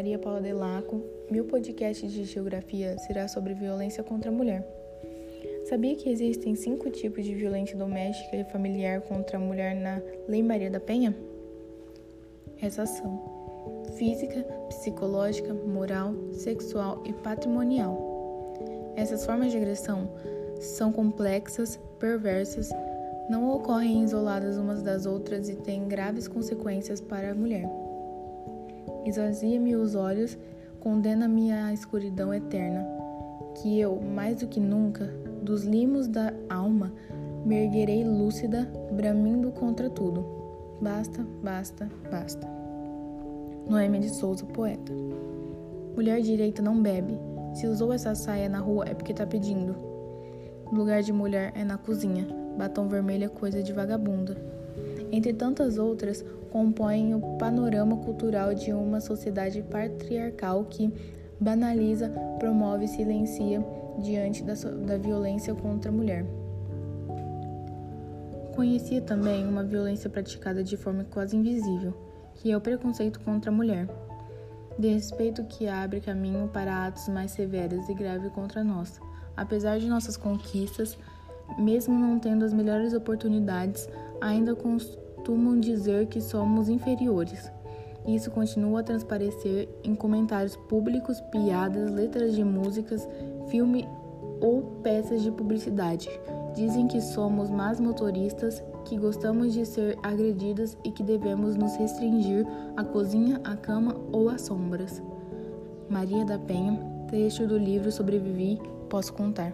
Maria Paula Delaco. Meu podcast de geografia será sobre violência contra a mulher. Sabia que existem cinco tipos de violência doméstica e familiar contra a mulher na Lei Maria da Penha? Essas são física, psicológica, moral, sexual e patrimonial. Essas formas de agressão são complexas, perversas, não ocorrem isoladas umas das outras e têm graves consequências para a mulher. Esvazia-me os olhos, condena-me à escuridão eterna, que eu, mais do que nunca, dos limos da alma, me erguerei lúcida, bramindo contra tudo. Basta, basta, basta. Noêmia de Souza, poeta. Mulher direita não bebe. Se usou essa saia na rua é porque tá pedindo. Lugar de mulher é na cozinha. Batom vermelho é coisa de vagabunda entre tantas outras, compõem o panorama cultural de uma sociedade patriarcal que banaliza, promove e silencia diante da, da violência contra a mulher. Conhecia também uma violência praticada de forma quase invisível, que é o preconceito contra a mulher, desrespeito que abre caminho para atos mais severos e graves contra nós. Apesar de nossas conquistas, mesmo não tendo as melhores oportunidades, ainda costumam dizer que somos inferiores. Isso continua a transparecer em comentários públicos, piadas, letras de músicas, filme ou peças de publicidade. Dizem que somos más motoristas, que gostamos de ser agredidas e que devemos nos restringir à cozinha, à cama ou às sombras. Maria da Penha, trecho do livro Sobrevivi, posso contar.